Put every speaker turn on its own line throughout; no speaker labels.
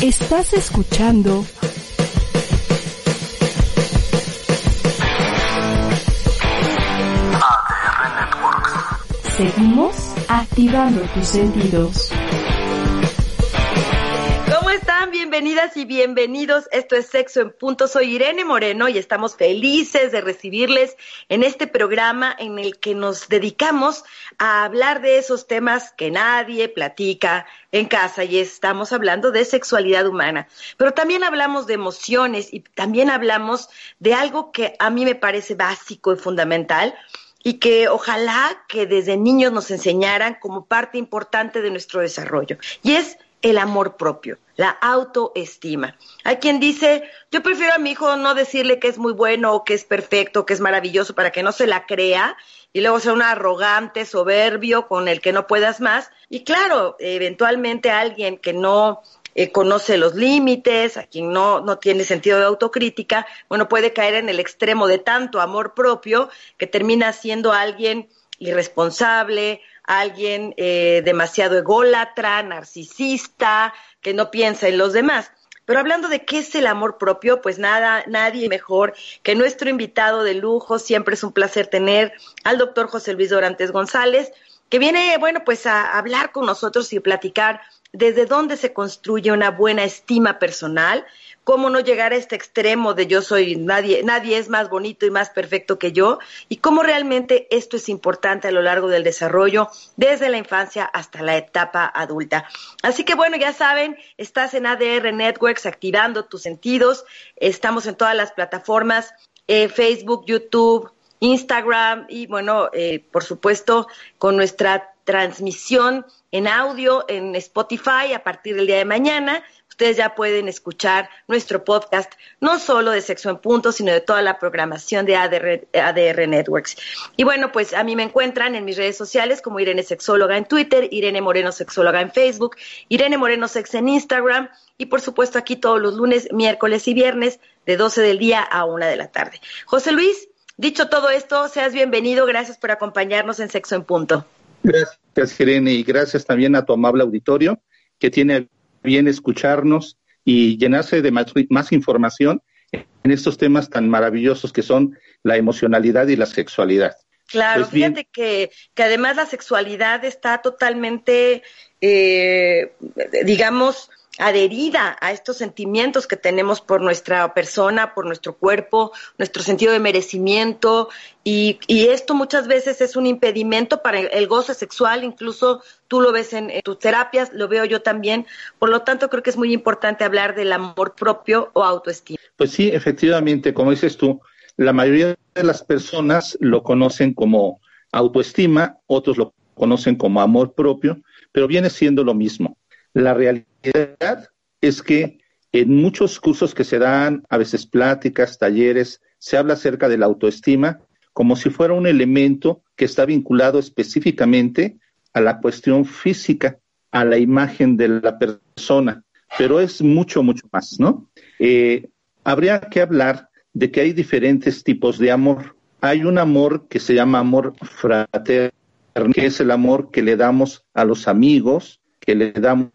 Estás escuchando Seguimos activando tus sentidos.
¿Cómo están? Bienvenidas y bienvenidos. Esto es Sexo en Punto. Soy Irene Moreno y estamos felices de recibirles en este programa en el que nos dedicamos a hablar de esos temas que nadie platica en casa y estamos hablando de sexualidad humana. Pero también hablamos de emociones y también hablamos de algo que a mí me parece básico y fundamental y que ojalá que desde niños nos enseñaran como parte importante de nuestro desarrollo. Y es el amor propio, la autoestima. Hay quien dice, yo prefiero a mi hijo no decirle que es muy bueno que es perfecto, que es maravilloso para que no se la crea y luego sea un arrogante, soberbio con el que no puedas más. Y claro, eventualmente alguien que no eh, conoce los límites, a quien no, no tiene sentido de autocrítica, bueno, puede caer en el extremo de tanto amor propio que termina siendo alguien irresponsable, alguien eh, demasiado ególatra, narcisista, que no piensa en los demás. Pero hablando de qué es el amor propio, pues nada, nadie mejor que nuestro invitado de lujo. Siempre es un placer tener al doctor José Luis Dorantes González, que viene, bueno, pues a hablar con nosotros y platicar desde dónde se construye una buena estima personal, cómo no llegar a este extremo de yo soy nadie, nadie es más bonito y más perfecto que yo, y cómo realmente esto es importante a lo largo del desarrollo, desde la infancia hasta la etapa adulta. Así que bueno, ya saben, estás en ADR Networks activando tus sentidos, estamos en todas las plataformas, eh, Facebook, YouTube, Instagram y bueno, eh, por supuesto, con nuestra transmisión en audio en Spotify a partir del día de mañana. Ustedes ya pueden escuchar nuestro podcast, no solo de Sexo en Punto, sino de toda la programación de ADR, Networks. Y bueno, pues a mí me encuentran en mis redes sociales como Irene Sexóloga en Twitter, Irene Moreno Sexóloga en Facebook, Irene Moreno Sex en Instagram y por supuesto aquí todos los lunes, miércoles y viernes de 12 del día a 1 de la tarde. José Luis, dicho todo esto, seas bienvenido. Gracias por acompañarnos en Sexo en Punto.
Gracias, Irene, y gracias también a tu amable auditorio que tiene bien escucharnos y llenarse de más, información en estos temas tan maravillosos que son la emocionalidad y la sexualidad.
Claro, pues fíjate que, que, además la sexualidad está totalmente, eh, digamos, adherida a estos sentimientos que tenemos por nuestra persona, por nuestro cuerpo, nuestro sentido de merecimiento y, esto muchas veces es un impedimento para el, goce sexual, incluso tú lo ves en, tus terapias, lo veo yo también, por lo tanto creo que es muy importante hablar del amor propio o autoestima.
Pues sí, efectivamente, como dices tú, la mayoría de las personas lo conocen como autoestima, otros lo conocen como amor propio, pero viene siendo lo mismo. La realidad es que en muchos cursos que se dan, a veces pláticas, talleres, se habla acerca de la autoestima como si fuera un elemento que está vinculado específicamente a la cuestión física, a la imagen de la persona, pero es mucho, mucho más, ¿no? Eh, habría que hablar de que hay diferentes tipos de amor. Hay un amor que se llama amor fraterno, que es el amor que le damos a los amigos, que le damos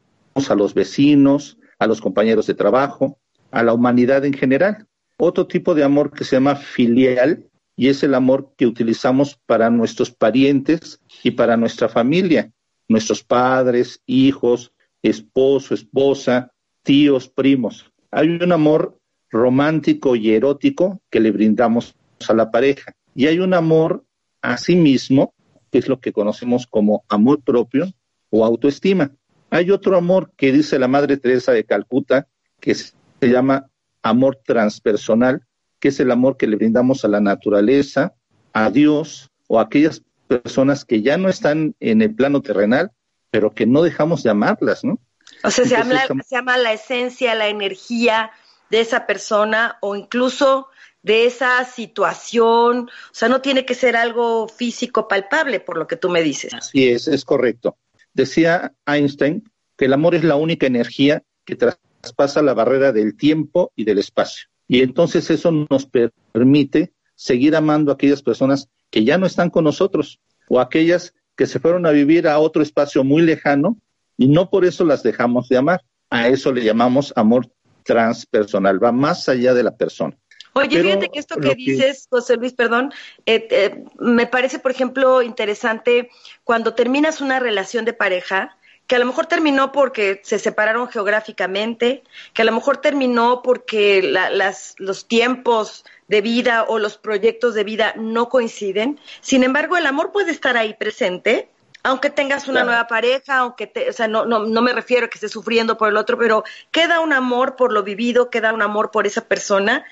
a los vecinos, a los compañeros de trabajo, a la humanidad en general. Otro tipo de amor que se llama filial y es el amor que utilizamos para nuestros parientes y para nuestra familia, nuestros padres, hijos, esposo, esposa, tíos, primos. Hay un amor romántico y erótico que le brindamos a la pareja y hay un amor a sí mismo, que es lo que conocemos como amor propio o autoestima. Hay otro amor que dice la Madre Teresa de Calcuta, que se llama amor transpersonal, que es el amor que le brindamos a la naturaleza, a Dios o a aquellas personas que ya no están en el plano terrenal, pero que no dejamos de amarlas, ¿no?
O sea, se, habla, se llama la esencia, la energía de esa persona o incluso de esa situación. O sea, no tiene que ser algo físico palpable, por lo que tú me dices.
Así es, es correcto. Decía Einstein que el amor es la única energía que traspasa la barrera del tiempo y del espacio. Y entonces eso nos permite seguir amando a aquellas personas que ya no están con nosotros o aquellas que se fueron a vivir a otro espacio muy lejano y no por eso las dejamos de amar. A eso le llamamos amor transpersonal, va más allá de la persona.
Oye, fíjate que esto que, dices, José Luis, perdón, eh, eh, me parece, por ejemplo, interesante cuando terminas una relación de pareja, que a lo mejor terminó porque se separaron geográficamente, que a lo mejor terminó porque las, los tiempos de vida o los proyectos de vida no coinciden. Sin embargo, el amor puede estar ahí presente aunque tengas una nueva pareja, aunque te, o sea, no, no, no me refiero a que estés sufriendo por el otro, pero queda un amor por lo vivido, queda un amor por esa persona,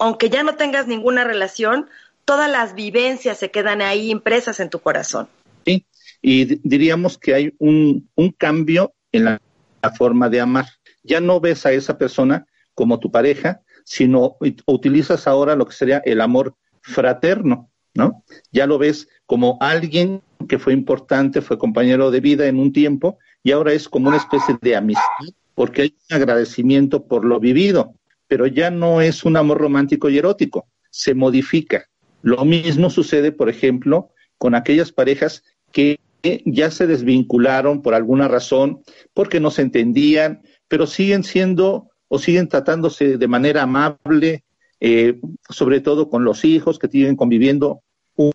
aunque ya no tengas ninguna relación, todas las vivencias se quedan ahí impresas en tu corazón.
Sí, y diríamos que hay un, un cambio en la, la, forma de amar. Ya no ves a esa persona como tu pareja, sino utilizas ahora lo que sería el amor fraterno, ¿no? Ya lo ves como alguien que fue importante, fue compañero de vida en un tiempo y ahora es como una especie de amistad, porque hay un agradecimiento por lo vivido, pero ya no es un amor romántico y erótico, se modifica. Lo mismo sucede, por ejemplo, con aquellas parejas que ya se desvincularon por alguna razón, porque no se entendían, pero siguen siendo o siguen tratándose de manera amable, eh, sobre todo con los hijos que siguen conviviendo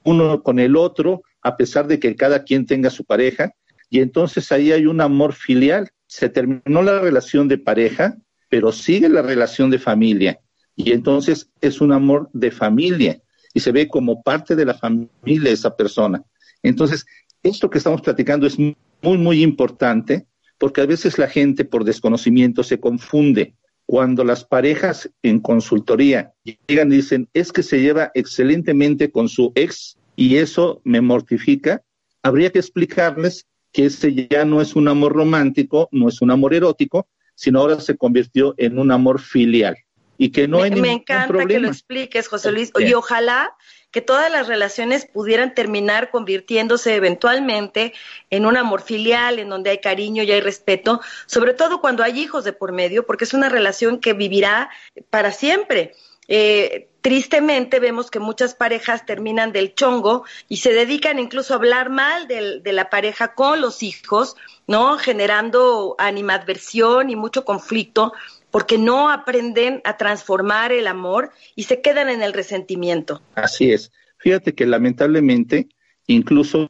uno con el otro, a pesar de que cada quien tenga su pareja, y entonces ahí hay un amor filial. Se terminó la relación de pareja, pero sigue la relación de familia, y entonces es un amor de familia, y se ve como parte de la familia esa persona. Entonces, esto que estamos platicando es muy, muy importante, porque a veces la gente por desconocimiento se confunde. Cuando las parejas en consultoría llegan y dicen, es que se lleva excelentemente con su ex, y eso me mortifica, habría que explicarles que ese ya no es un amor romántico, no es un amor erótico, sino ahora se convirtió en un amor filial. Y que no
me,
hay ningún
Me encanta
problema.
que lo expliques, José Luis. Y ojalá que todas las relaciones pudieran terminar convirtiéndose eventualmente en un amor filial, en donde hay cariño y hay respeto, sobre todo cuando hay hijos de por medio, porque es una relación que vivirá para siempre. Eh, tristemente vemos que muchas parejas terminan del chongo y se dedican incluso a hablar mal de, de, la pareja con los hijos, ¿no? Generando animadversión y mucho conflicto porque no aprenden a transformar el amor y se quedan en el resentimiento.
Así es. Fíjate que lamentablemente incluso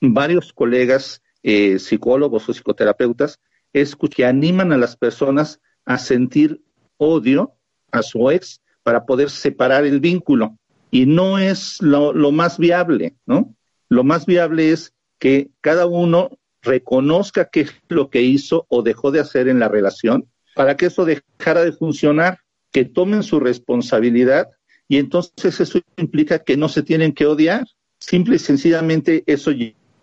varios colegas eh, psicólogos o psicoterapeutas es que animan a las personas a sentir odio a su ex para poder separar el vínculo. Y no es lo, lo, más viable, ¿no? Lo más viable es que cada uno reconozca qué es lo que hizo o dejó de hacer en la relación para que eso dejara de funcionar, que tomen su responsabilidad y entonces eso implica que no se tienen que odiar. Simple y sencillamente eso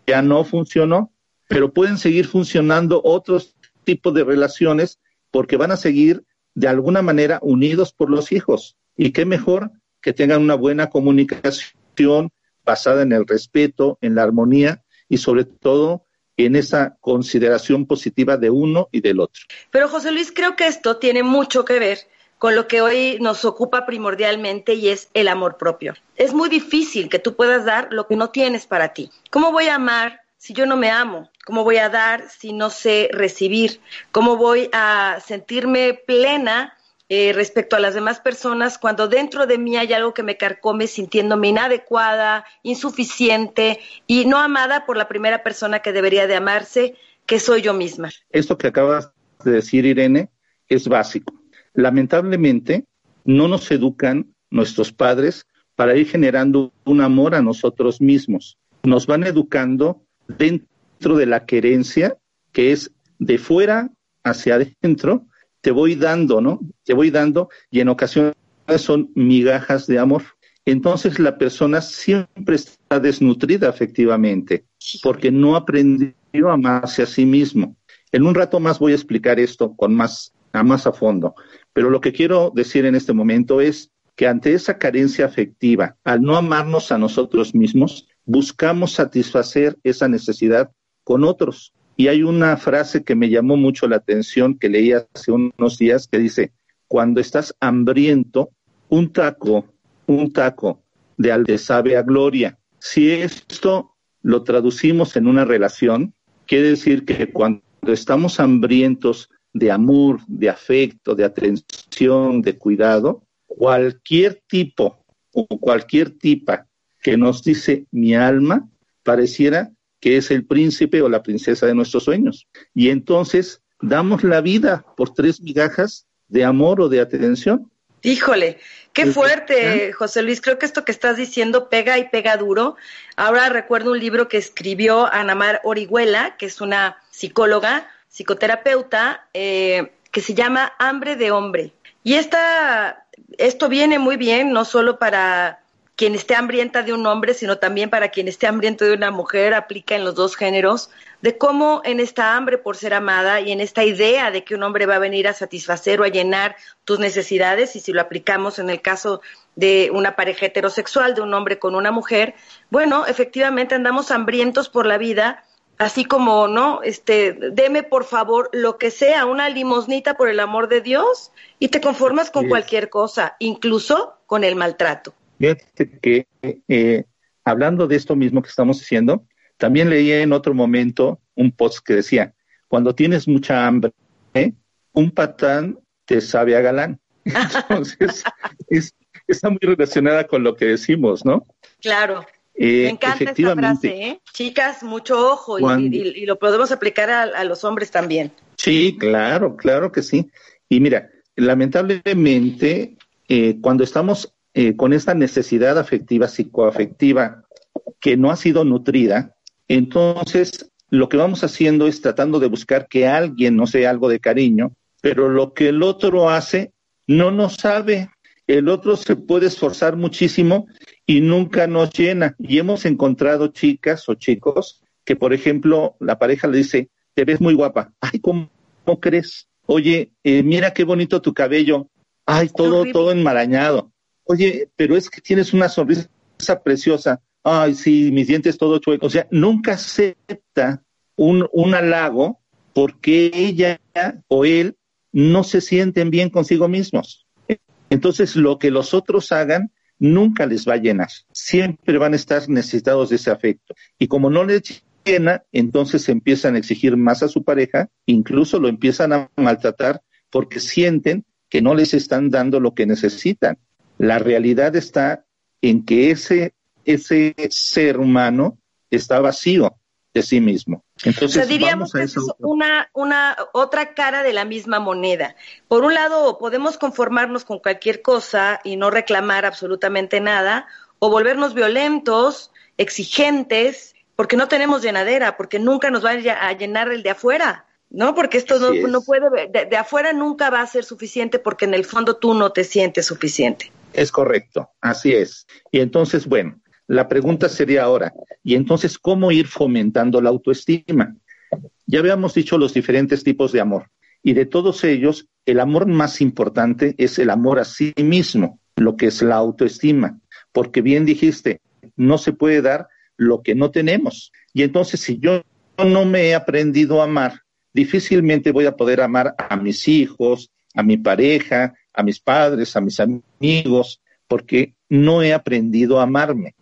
ya no funcionó, pero pueden seguir funcionando otros tipos de relaciones porque van a seguir de alguna manera unidos por los hijos. Y qué mejor que tengan una buena comunicación basada en el respeto, en la armonía y sobre todo en esa consideración positiva de uno y del otro.
Pero José Luis, creo que esto tiene mucho que ver con lo que hoy nos ocupa primordialmente y es el amor propio. Es muy difícil que tú puedas dar lo que no tienes para ti. ¿Cómo voy a amar si yo no me amo? ¿Cómo voy a dar si no sé recibir? ¿Cómo voy a sentirme plena eh, respecto a las demás personas cuando dentro de mí hay algo que me carcome sintiéndome inadecuada, insuficiente y no amada por la primera persona que debería de amarse, que soy yo misma?
Esto que acabas de decir, Irene, es básico. Lamentablemente, no nos educan nuestros padres para ir generando un amor a nosotros mismos. Nos van educando dentro de la querencia, que es de fuera hacia adentro, te voy dando, ¿no? Te voy dando y en ocasiones son migajas de amor. Entonces la persona siempre está desnutrida efectivamente, porque no aprendió a amarse a sí mismo. En un rato más voy a explicar esto con más a más a fondo, pero lo que quiero decir en este momento es que ante esa carencia afectiva, al no amarnos a nosotros mismos, buscamos satisfacer esa necesidad con otros. Y hay una frase que me llamó mucho la atención que leí hace unos días que dice, cuando estás hambriento, un taco, un taco de al sabe a gloria. Si esto lo traducimos en una relación, quiere decir que cuando estamos hambrientos de amor, de afecto, de atención, de cuidado, cualquier tipo o cualquier tipa que nos dice mi alma, pareciera que es el príncipe o la princesa de nuestros sueños. Y entonces damos la vida por tres migajas de amor o de atención.
Híjole, qué fuerte, José Luis. Creo que esto que estás diciendo pega y pega duro. Ahora recuerdo un libro que escribió Anamar Orihuela, que es una psicóloga, psicoterapeuta, eh, que se llama Hambre de Hombre. Y esta, esto viene muy bien, no solo para quien esté hambrienta de un hombre, sino también para quien esté hambriento de una mujer, aplica en los dos géneros, de cómo en esta hambre por ser amada y en esta idea de que un hombre va a venir a satisfacer o a llenar tus necesidades, y si lo aplicamos en el caso de una pareja heterosexual, de un hombre con una mujer, bueno, efectivamente andamos hambrientos por la vida, así como, ¿no? Este, deme por favor lo que sea, una limosnita por el amor de Dios, y te conformas con cualquier cosa, incluso con el maltrato.
Fíjate que eh, hablando de esto mismo que estamos diciendo, también leí en otro momento un post que decía, cuando tienes mucha hambre, un patán te sabe a galán. Entonces, está muy relacionada con lo que decimos, ¿no?
Claro. Eh, Me encanta esta frase, ¿eh? Chicas, mucho ojo y, lo podemos aplicar a, los hombres también.
Sí, claro, claro que sí. Y mira, lamentablemente, eh, cuando estamos eh, con esta necesidad afectiva, psicoafectiva, que no ha sido nutrida, entonces lo que vamos haciendo es tratando de buscar que alguien nos dé algo de cariño, pero lo que el otro hace no nos sabe. El otro se puede esforzar muchísimo y nunca nos llena. Y hemos encontrado chicas o chicos que, por ejemplo, la pareja le dice, te ves muy guapa. Ay, ¿cómo, crees? Oye, eh, mira qué bonito tu cabello. Ay, todo, todo enmarañado oye, pero es que tienes una sonrisa preciosa, ay, sí, mis dientes todo chuecos, o sea, nunca acepta un, un halago porque ella o él no se sienten bien consigo mismos. Entonces, lo que los otros hagan nunca les va a llenar. Siempre van a estar necesitados de ese afecto. Y como no les llena, entonces empiezan a exigir más a su pareja, incluso lo empiezan a maltratar porque sienten que no les están dando lo que necesitan. La realidad está en que ese, ese ser humano está vacío de sí mismo. Entonces,
diríamos que es una, una otra cara de la misma moneda. Por un lado, podemos conformarnos con cualquier cosa y no reclamar absolutamente nada, o volvernos violentos, exigentes, porque no tenemos llenadera, porque nunca nos va a llenar el de afuera. ¿no? Porque esto no, no, puede, de, de, afuera nunca va a ser suficiente porque en el fondo tú no te sientes suficiente.
Es correcto, así es. Y entonces, bueno, la pregunta sería ahora, ¿y entonces cómo ir fomentando la autoestima? Ya habíamos dicho los diferentes tipos de amor. Y de todos ellos, el amor más importante es el amor a sí mismo, lo que es la autoestima. Porque bien dijiste, no se puede dar lo que no tenemos. Y entonces, si yo no me he aprendido a amar, difícilmente voy a poder amar a mis hijos, a mi pareja, a mis padres, a mis amigos, porque no he aprendido a amarme.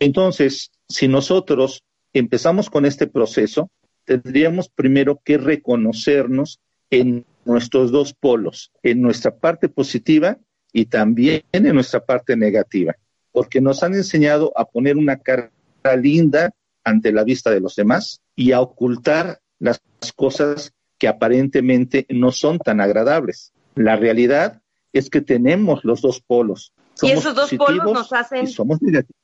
Entonces, si nosotros empezamos con este proceso, tendríamos primero que reconocernos en nuestros dos polos, en nuestra parte positiva y también en nuestra parte negativa, porque nos han enseñado a poner una cara linda ante la vista de los demás y a ocultar las cosas que aparentemente no son tan agradables. La realidad es que tenemos los dos polos.
y esos dos polos nos hacen.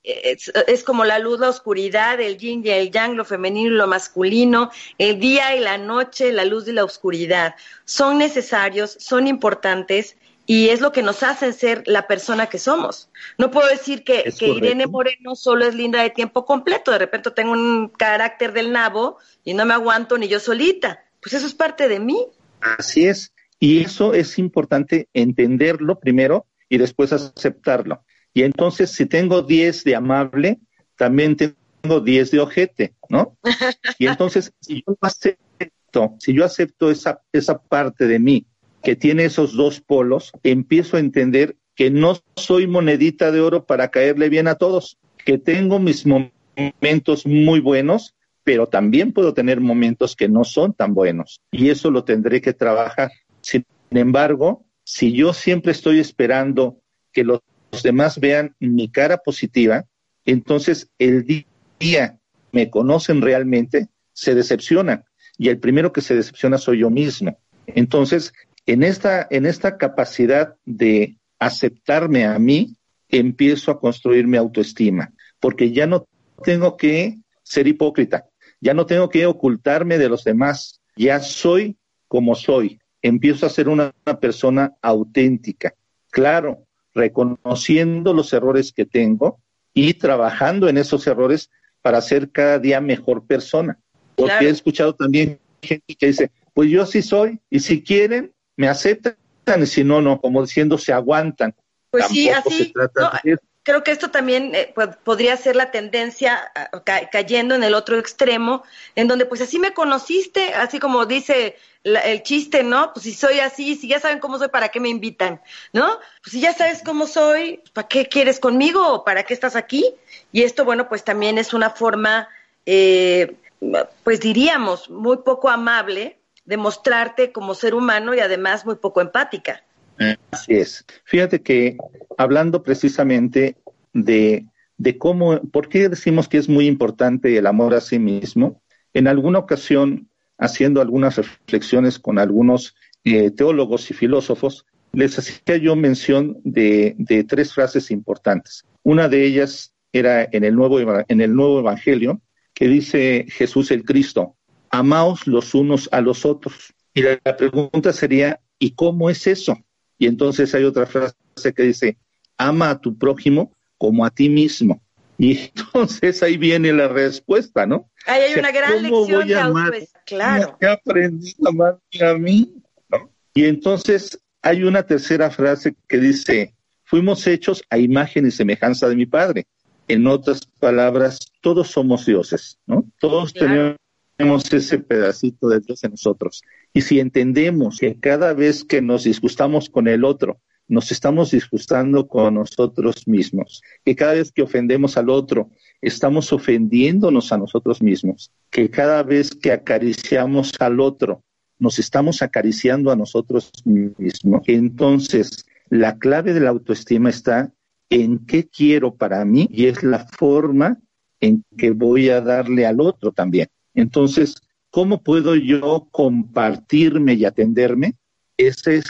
es, como la luz, la oscuridad, el yin y el yang, lo femenino y lo masculino, el día y la noche, la luz y la oscuridad. Son necesarios, son importantes y es lo que nos hacen ser la persona que somos. No puedo decir que, que Irene Moreno solo es linda de tiempo completo. De repente tengo un carácter del nabo y no me aguanto ni yo solita pues eso es parte de mí.
Así es. Y eso es importante entenderlo primero y después aceptarlo. Y entonces, si tengo 10 de amable, también tengo 10 de ojete, ¿no? Y entonces, si yo acepto, si yo acepto esa, esa parte de mí que tiene esos dos polos, empiezo a entender que no soy monedita de oro para caerle bien a todos, que tengo mis momentos muy buenos, pero también puedo tener momentos que no son tan buenos y eso lo tendré que trabajar. Sin embargo, si yo siempre estoy esperando que los demás vean mi cara positiva, entonces el día me conocen realmente, se decepcionan y el primero que se decepciona soy yo mismo. Entonces, en esta, en esta capacidad de aceptarme a mí, empiezo a construir mi autoestima, porque ya no tengo que ser hipócrita, ya no tengo que ocultarme de los demás, ya soy como soy, empiezo a ser una, persona auténtica, claro, reconociendo los errores que tengo y trabajando en esos errores para ser cada día mejor persona. Porque he escuchado también gente que dice, pues yo sí soy, y si quieren, me aceptan, y si no, no, como diciendo, se aguantan.
Pues sí, así creo que esto también eh, podría ser la tendencia cayendo en el otro extremo, en donde pues así me conociste, así como dice el chiste, ¿no? Pues si soy así, si ya saben cómo soy, ¿para qué me invitan? ¿No? Pues si ya sabes cómo soy, ¿para qué quieres conmigo o para qué estás aquí? Y esto, bueno, pues también es una forma, eh, pues diríamos, muy poco amable de mostrarte como ser humano y además muy poco empática.
Así es. Fíjate que hablando precisamente de, de cómo, por qué decimos que es muy importante el amor a sí mismo, en alguna ocasión, haciendo algunas reflexiones con algunos eh, teólogos y filósofos, les hacía yo mención de, de, tres frases importantes. Una de ellas era en el, nuevo, en el nuevo Evangelio, que dice Jesús el Cristo, amaos los unos a los otros. Y la pregunta sería, ¿y cómo es eso? Y entonces hay otra frase que dice, ama a tu prójimo como a ti mismo. Y entonces ahí viene la respuesta, ¿no?
Ahí hay una gran lección de autoestima, claro.
He aprendido a amarme a mí, ¿no? Y entonces hay una tercera frase que dice, fuimos hechos a imagen y semejanza de mi Padre. En otras palabras, todos somos dioses, ¿no? Todos tenemos ese pedacito de Dios en nosotros. Y si entendemos que cada vez que nos disgustamos con el otro, nos estamos disgustando con nosotros mismos, que cada vez que ofendemos al otro, estamos ofendiéndonos a nosotros mismos, que cada vez que acariciamos al otro, nos estamos acariciando a nosotros mismos. Entonces, la clave de la autoestima está en qué quiero para mí y es la forma en que voy a darle al otro también. Entonces, ¿cómo puedo yo compartirme y atenderme? Esa es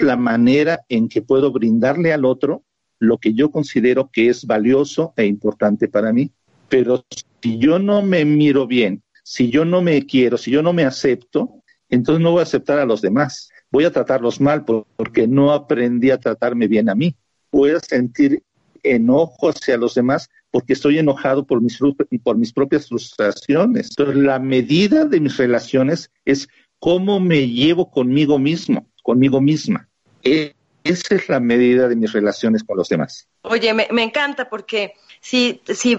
la manera en que puedo brindarle al otro lo que yo considero que es valioso e importante para mí. Pero si yo no me miro bien, si yo no me quiero, si yo no me acepto, entonces no voy a aceptar a los demás. Voy a tratarlos mal porque no aprendí a tratarme bien a mí. Voy a sentir enojo hacia los demás porque estoy enojado por mis, por mis propias frustraciones. Entonces, la medida de mis relaciones es cómo me llevo conmigo mismo, conmigo misma. E, esa es la medida de mis relaciones con los demás.
Oye, me, me encanta porque si, si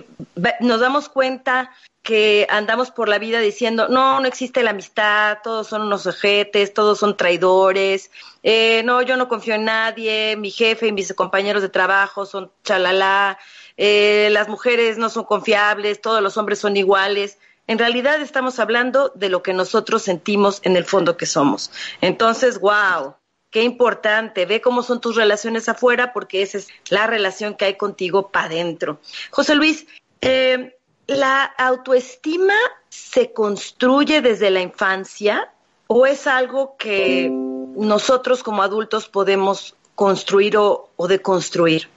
nos damos cuenta que andamos por la vida diciendo, no, no existe la amistad, todos son unos ojetes, todos son traidores, eh, no, yo no confío en nadie, mi jefe y mis compañeros de trabajo son chalala, eh, las mujeres no son confiables, todos los hombres son iguales. En realidad estamos hablando de lo que nosotros sentimos en el fondo que somos. Entonces, wow, qué importante. Ve cómo son tus relaciones afuera porque esa es la relación que hay contigo para adentro. José Luis, eh, ¿la autoestima se construye desde la infancia o es algo que nosotros como adultos podemos construir o, o deconstruir?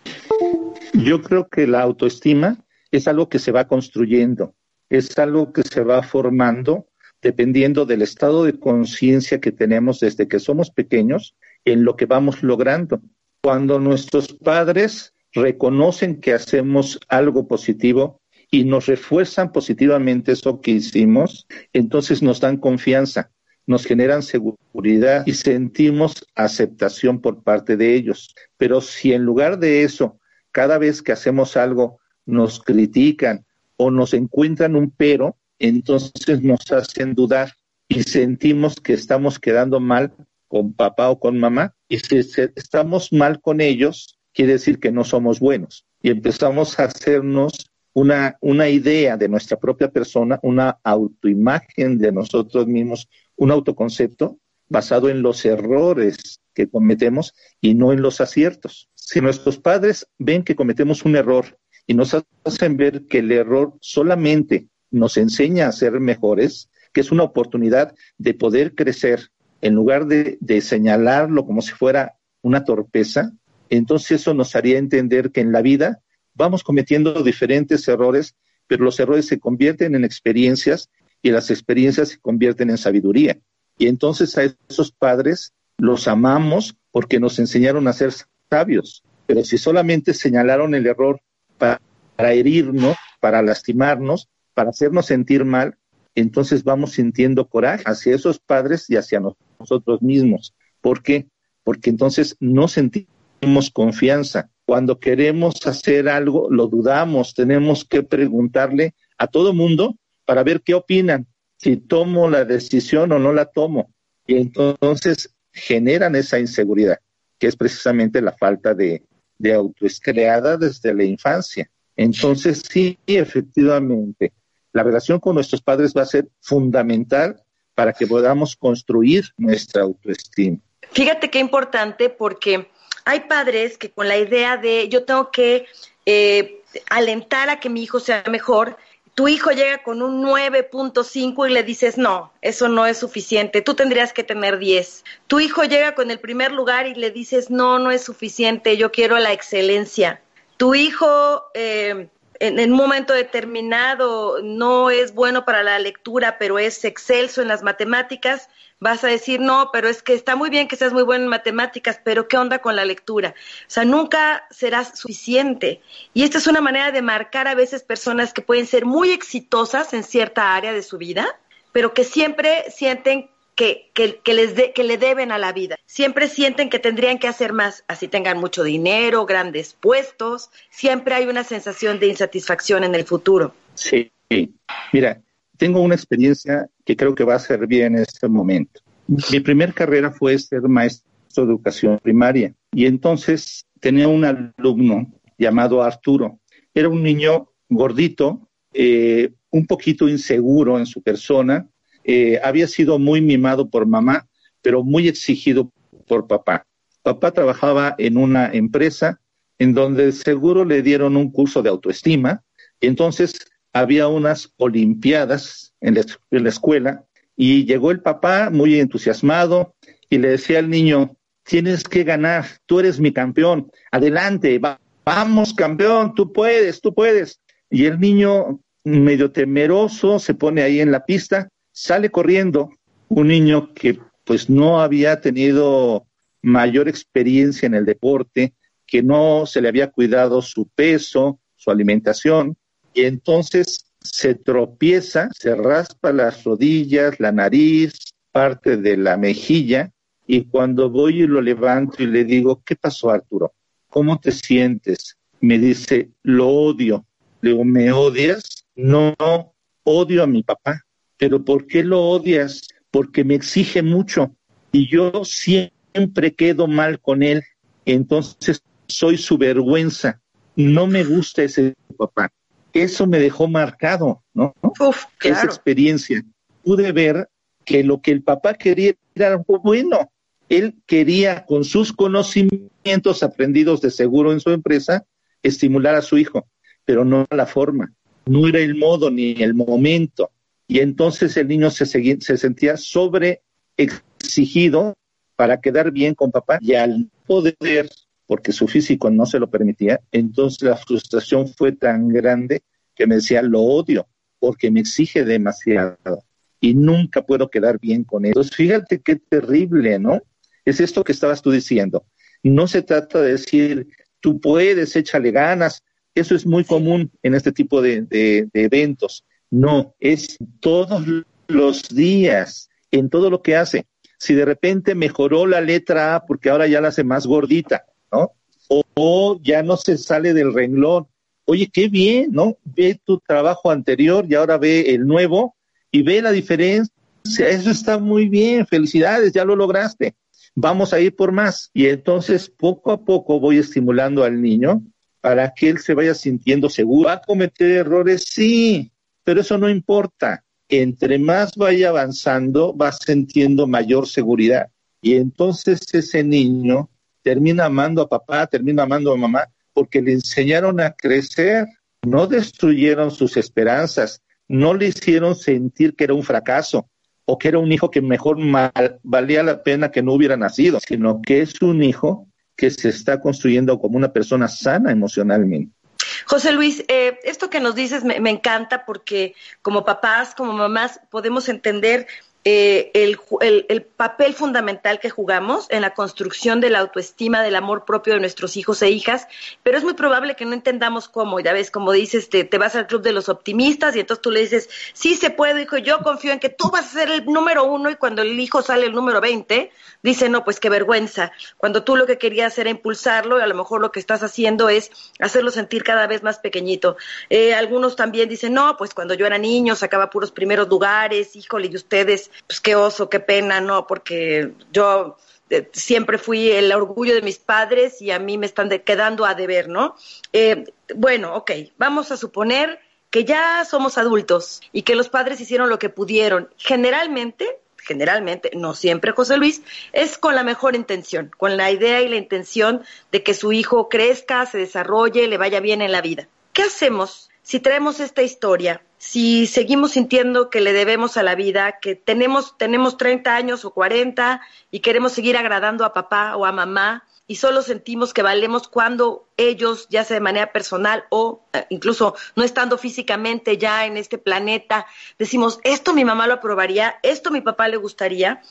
Yo creo que la autoestima es algo que se va construyendo, es algo que se va formando dependiendo del estado de conciencia que tenemos desde que somos pequeños en lo que vamos logrando. Cuando nuestros padres reconocen que hacemos algo positivo y nos refuerzan positivamente eso que hicimos, entonces nos dan confianza. nos generan seguridad y sentimos aceptación por parte de ellos. Pero si en lugar de eso, cada vez que hacemos algo, nos critican o nos encuentran un pero, entonces nos hacen dudar y sentimos que estamos quedando mal con papá o con mamá. Y si estamos mal con ellos, quiere decir que no somos buenos. Y empezamos a hacernos una, una idea de nuestra propia persona, una autoimagen de nosotros mismos, un autoconcepto basado en los errores que cometemos y no en los aciertos. Si nuestros padres ven que cometemos un error y nos hacen ver que el error solamente nos enseña a ser mejores, que es una oportunidad de poder crecer, en lugar de, de señalarlo como si fuera una torpeza, entonces eso nos haría entender que en la vida vamos cometiendo diferentes errores, pero los errores se convierten en experiencias y las experiencias se convierten en sabiduría. Y entonces a esos padres los amamos porque nos enseñaron a ser sabios. Pero si solamente señalaron el error para, herirnos, para lastimarnos, para hacernos sentir mal, entonces vamos sintiendo coraje hacia esos padres y hacia nosotros mismos. ¿Por qué? Porque entonces no sentimos confianza, cuando queremos hacer algo, lo dudamos, tenemos que preguntarle a todo mundo para ver qué opinan, si tomo la decisión o no la tomo. Y entonces generan esa inseguridad, que es precisamente la falta de, de autoescreada desde la infancia. Entonces, sí, efectivamente, la relación con nuestros padres va a ser fundamental para que podamos construir nuestra autoestima.
Fíjate qué importante porque hay padres que con la idea de yo tengo que eh, alentar a que mi hijo sea mejor, tu hijo llega con un 9.5 y le dices, no, eso no es suficiente, tú tendrías que tener 10. Tu hijo llega con el primer lugar y le dices, no, no es suficiente, yo quiero la excelencia. Tu hijo eh, en, en, un momento determinado no es bueno para la lectura, pero es excelso en las matemáticas, vas a decir, no, pero es que está muy bien que seas muy bueno en matemáticas, pero ¿qué onda con la lectura? O sea, nunca serás suficiente. Y esta es una manera de marcar a veces personas que pueden ser muy exitosas en cierta área de su vida, pero que siempre sienten que, les de, que le deben a la vida. Siempre sienten que tendrían que hacer más, así tengan mucho dinero, grandes puestos, siempre hay una sensación de insatisfacción en el futuro.
Sí, mira, tengo una experiencia que creo que va a servir en este momento. Mi primer carrera fue ser maestro de educación primaria y entonces tenía un alumno llamado Arturo. Era un niño gordito, eh, un poquito inseguro en su persona, eh, había sido muy mimado por mamá, pero muy exigido por papá. Papá trabajaba en una empresa en donde seguro le dieron un curso de autoestima, entonces había unas olimpiadas en la, escuela y llegó el papá muy entusiasmado y le decía al niño, tienes que ganar, tú eres mi campeón, adelante, va, vamos campeón, tú puedes, tú puedes. Y el niño medio temeroso se pone ahí en la pista, sale corriendo, un niño que pues no había tenido mayor experiencia en el deporte, que no se le había cuidado su peso, su alimentación, y entonces se tropieza, se raspa las rodillas, la nariz, parte de la mejilla, y cuando voy y lo levanto y le digo, ¿qué pasó Arturo? ¿Cómo te sientes? Me dice, lo odio. Le digo, ¿me odias? No, odio a mi papá. ¿Pero por qué lo odias? Porque me exige mucho y yo siempre quedo mal con él. Entonces soy su vergüenza. No me gusta ese papá eso me dejó marcado, ¿no?
Uf, claro.
Esa experiencia. Pude ver que lo que el papá quería era algo bueno. Él quería, con sus conocimientos aprendidos de seguro en su empresa, estimular a su hijo, pero no la forma, no era el modo ni el momento. Y entonces el niño se, se sentía sobre exigido para quedar bien con papá y al poder porque su físico no se lo permitía, entonces la frustración fue tan grande que me decía, lo odio, porque me exige demasiado y nunca puedo quedar bien con él. Entonces, fíjate qué terrible, ¿no? Es esto que estabas tú diciendo. No se trata de decir, tú puedes, échale ganas. Eso es muy común en este tipo de, eventos. No, es todos los días en todo lo que hace. Si de repente mejoró la letra A porque ahora ya la hace más gordita, ¿no? O, ya no se sale del renglón. Oye, qué bien, ¿no? Ve tu trabajo anterior y ahora ve el nuevo y ve la diferencia. Eso está muy bien, felicidades, ya lo lograste. Vamos a ir por más. Y entonces poco a poco voy estimulando al niño para que él se vaya sintiendo seguro. ¿Va a cometer errores? Sí, pero eso no importa. Entre más vaya avanzando, va sintiendo mayor seguridad. Y entonces ese niño termina amando a papá, termina amando a mamá, porque le enseñaron a crecer, no destruyeron sus esperanzas, no le hicieron sentir que era un fracaso o que era un hijo que mejor valía la pena que no hubiera nacido, sino que es un hijo que se está construyendo como una persona sana emocionalmente.
José Luis, eh, esto que nos dices me, me, encanta porque como papás, como mamás, podemos entender eh, el, el, papel fundamental que jugamos en la construcción de la autoestima, del amor propio de nuestros hijos e hijas, pero es muy probable que no entendamos cómo. Ya ves, como dices, te, te, vas al club de los optimistas y entonces tú le dices, sí se puede, hijo, yo confío en que tú vas a ser el número uno y cuando el hijo sale el número 20, dice, no, pues qué vergüenza. Cuando tú lo que querías era impulsarlo y a lo mejor lo que estás haciendo es hacerlo sentir cada vez más pequeñito. Eh, algunos también dicen, no, pues cuando yo era niño sacaba puros primeros lugares, híjole, y ustedes, pues qué oso, qué pena, no, porque yo eh, siempre fui el orgullo de mis padres y a mí me están quedando a deber, ¿no? Eh, bueno, ok, vamos a suponer que ya somos adultos y que los padres hicieron lo que pudieron. Generalmente generalmente, no siempre José Luis, es con la mejor intención, con la idea y la intención de que su hijo crezca, se desarrolle, le vaya bien en la vida. ¿Qué hacemos si traemos esta historia? Si seguimos sintiendo que le debemos a la vida, que tenemos, tenemos 30 años o 40 y queremos seguir agradando a papá o a mamá, y solo sentimos que valemos cuando ellos, ya sea de manera personal o eh, incluso no estando físicamente ya en este planeta, decimos, esto mi mamá lo aprobaría, esto mi papá le gustaría,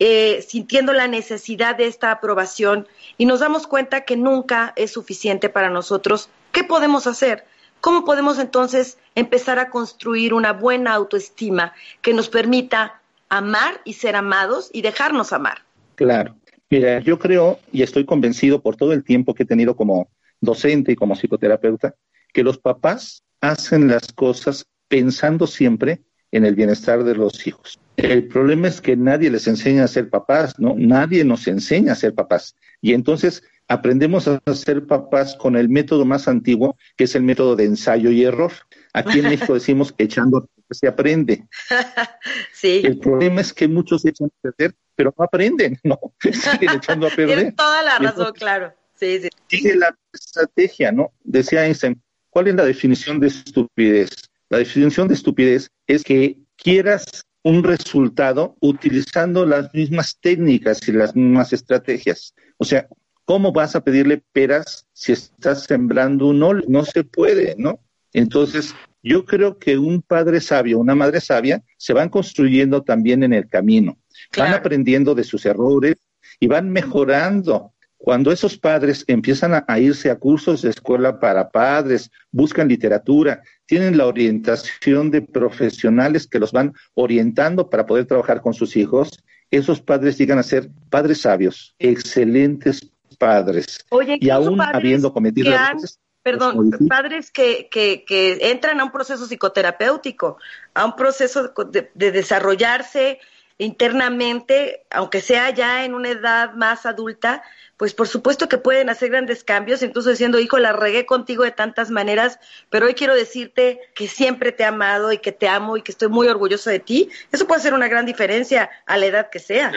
eh, sintiendo la necesidad de esta aprobación y nos damos cuenta que nunca es suficiente para nosotros, ¿qué podemos hacer? ¿Cómo podemos entonces empezar a construir una buena autoestima que nos permita amar y ser amados y dejarnos amar?
Claro. Mira, yo creo y estoy convencido por todo el tiempo que he tenido como docente y como psicoterapeuta, que los papás hacen las cosas pensando siempre en el bienestar de los hijos. El problema es que nadie les enseña a ser papás, ¿no? Nadie nos enseña a ser papás. Y entonces aprendemos a ser papás con el método más antiguo, que es el método de ensayo y error. Aquí en México decimos que echando se aprende.
Sí.
El problema es que muchos echan a perder pero no aprenden, ¿no? Siguen echando a perder.
Tienes toda la razón, claro. Sí, sí.
Sigue la estrategia, ¿no? Decía Einstein, ¿cuál es la definición de estupidez? La definición de estupidez es que quieras un resultado utilizando las mismas técnicas y las mismas estrategias. O sea, ¿cómo vas a pedirle peras si estás sembrando un óleo? No se puede, ¿no? Entonces, yo creo que un padre sabio, una madre sabia, se van construyendo también en el camino. Van aprendiendo de sus errores y van mejorando. Cuando esos padres empiezan a, irse a cursos de escuela para padres, buscan literatura, tienen la orientación de profesionales que los van orientando para poder trabajar con sus hijos, esos padres llegan a ser padres sabios, excelentes padres.
y
aún habiendo cometido
errores, perdón, padres que, que, que, entran a un proceso psicoterapéutico, a un proceso de desarrollarse, internamente, aunque sea ya en una edad más adulta, pues por supuesto que pueden hacer grandes cambios, incluso diciendo, hijo, la regué contigo de tantas maneras, pero hoy quiero decirte que siempre te he amado y que te amo y que estoy muy orgulloso de ti. Eso puede hacer una gran diferencia a la edad que sea.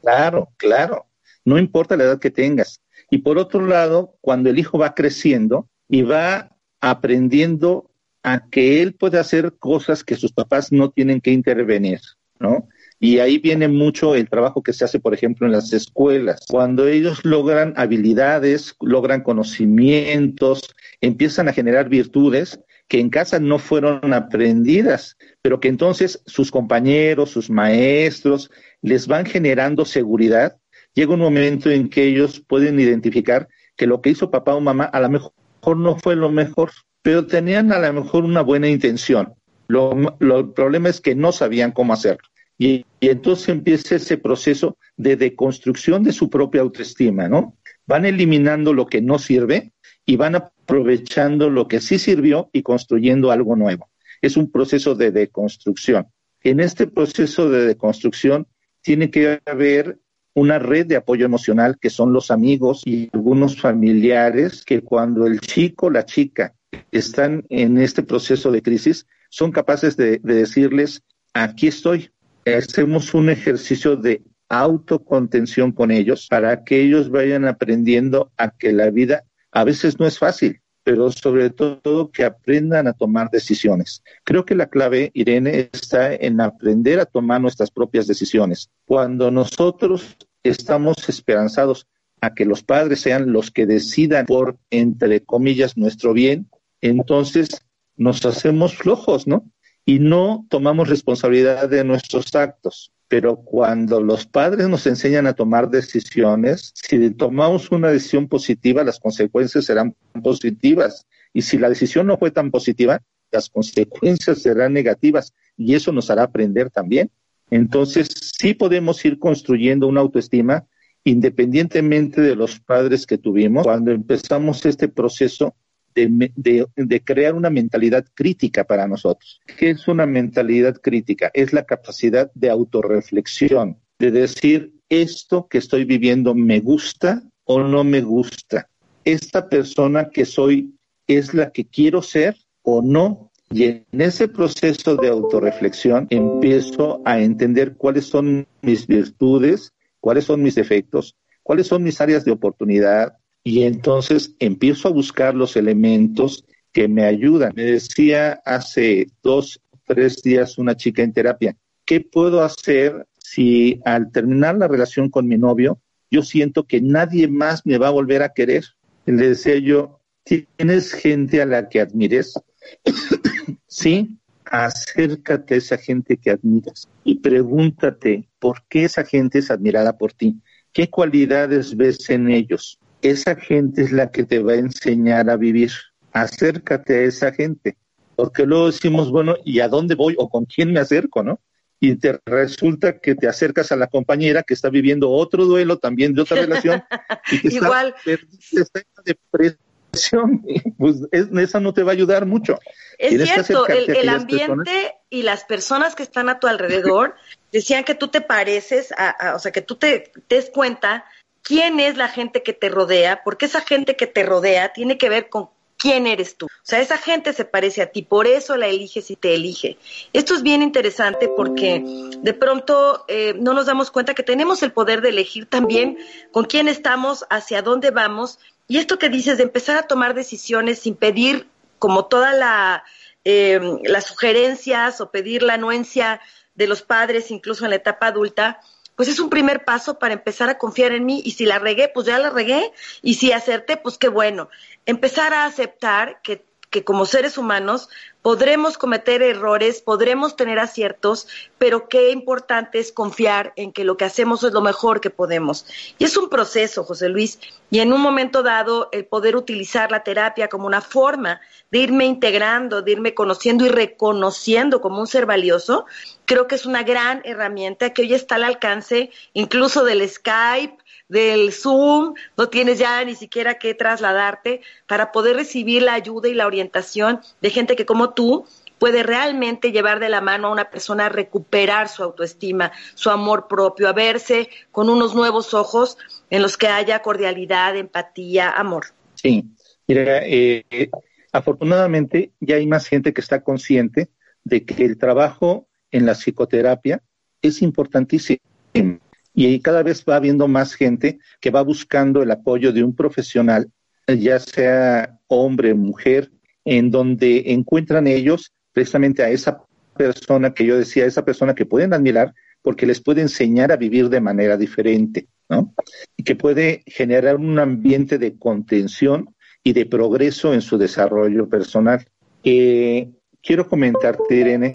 Claro, claro. No importa la edad que tengas. Y por otro lado, cuando el hijo va creciendo y va aprendiendo a que él puede hacer cosas que sus papás no tienen que intervenir, ¿no? Y ahí viene mucho el trabajo que se hace, por ejemplo, en las escuelas. Cuando ellos logran habilidades, logran conocimientos, empiezan a generar virtudes que en casa no fueron aprendidas, pero que entonces sus compañeros, sus maestros, les van generando seguridad. Llega un momento en que ellos pueden identificar que lo que hizo papá o mamá a lo mejor no fue lo mejor, pero tenían a lo mejor una buena intención. Lo, el problema es que no sabían cómo hacerlo. Y, entonces empieza ese proceso de deconstrucción de su propia autoestima, ¿no? Van eliminando lo que no sirve y van aprovechando lo que sí sirvió y construyendo algo nuevo. Es un proceso de deconstrucción. En este proceso de deconstrucción tiene que haber una red de apoyo emocional que son los amigos y algunos familiares que cuando el chico, la chica están en este proceso de crisis, son capaces de decirles, aquí estoy. Hacemos un ejercicio de autocontención con ellos para que ellos vayan aprendiendo a que la vida a veces no es fácil, pero sobre todo que aprendan a tomar decisiones. Creo que la clave, Irene, está en aprender a tomar nuestras propias decisiones. Cuando nosotros estamos esperanzados a que los padres sean los que decidan por, entre comillas, nuestro bien, entonces nos hacemos flojos, ¿no? Y no tomamos responsabilidad de nuestros actos. Pero cuando los padres nos enseñan a tomar decisiones, si tomamos una decisión positiva, las consecuencias serán positivas. Y si la decisión no fue tan positiva, las consecuencias serán negativas. Y eso nos hará aprender también. Entonces, sí podemos ir construyendo una autoestima independientemente de los padres que tuvimos. Cuando empezamos este proceso de, crear una mentalidad crítica para nosotros. ¿Qué es una mentalidad crítica? Es la capacidad de autorreflexión, de decir, esto que estoy viviendo me gusta o no me gusta. Esta persona que soy es la que quiero ser o no. Y en ese proceso de autorreflexión empiezo a entender cuáles son mis virtudes, cuáles son mis defectos, cuáles son mis áreas de oportunidad, y entonces empiezo a buscar los elementos que me ayudan. Me decía hace dos, tres días una chica en terapia, ¿qué puedo hacer si al terminar la relación con mi novio, yo siento que nadie más me va a volver a querer? Le decía yo, ¿tienes gente a la que admires? sí, acércate a esa gente que admiras y pregúntate por qué esa gente es admirada por ti. ¿Qué cualidades ves en ellos? Esa gente es la que te va a enseñar a vivir. Acércate a esa gente, porque luego decimos, bueno, ¿y a dónde voy o con quién me acerco, no? Y te resulta que te acercas a la compañera que está viviendo otro duelo también de otra relación y que
Igual.
Está, depresión, pues esa no te va a ayudar mucho.
Es cierto, el, el ambiente y las personas que están a tu alrededor decían que tú te pareces, a, o sea, que tú te des cuenta quién es la gente que te rodea, porque esa gente que te rodea tiene que ver con quién eres tú. O sea, esa gente se parece a ti, por eso la eliges y te elige. Esto es bien interesante porque de pronto eh, no nos damos cuenta que tenemos el poder de elegir también con quién estamos, hacia dónde vamos. Y esto que dices de empezar a tomar decisiones sin pedir como toda la eh, las sugerencias o pedir la anuencia de los padres, incluso en la etapa adulta, pues es un primer paso para empezar a confiar en mí y si la regué, pues ya la regué y si acerté, pues qué bueno. Empezar a aceptar que, que como seres humanos podremos cometer errores, podremos tener aciertos, pero qué importante es confiar en que lo que hacemos es lo mejor que podemos. Y es un proceso, José Luis, y en un momento dado el poder utilizar la terapia como una forma de irme integrando, de irme conociendo y reconociendo como un ser valioso, creo que es una gran herramienta que hoy está al alcance incluso del Skype, del Zoom, no tienes ya ni siquiera que trasladarte para poder recibir la ayuda y la orientación de gente que como tú puede realmente llevar de la mano a una persona a recuperar su autoestima, su amor propio, a verse con unos nuevos ojos en los que haya cordialidad, empatía, amor.
Sí, mira, eh, afortunadamente ya hay más gente que está consciente de que el trabajo en la psicoterapia es importantísimo y cada vez va habiendo más gente que va buscando el apoyo de un profesional, ya sea hombre, o mujer, en donde encuentran ellos precisamente a esa persona que yo decía, esa persona que pueden admirar porque les puede enseñar a vivir de manera diferente, ¿no? Y que puede generar un ambiente de contención y de progreso en su desarrollo personal. Eh, quiero comentarte, Irene,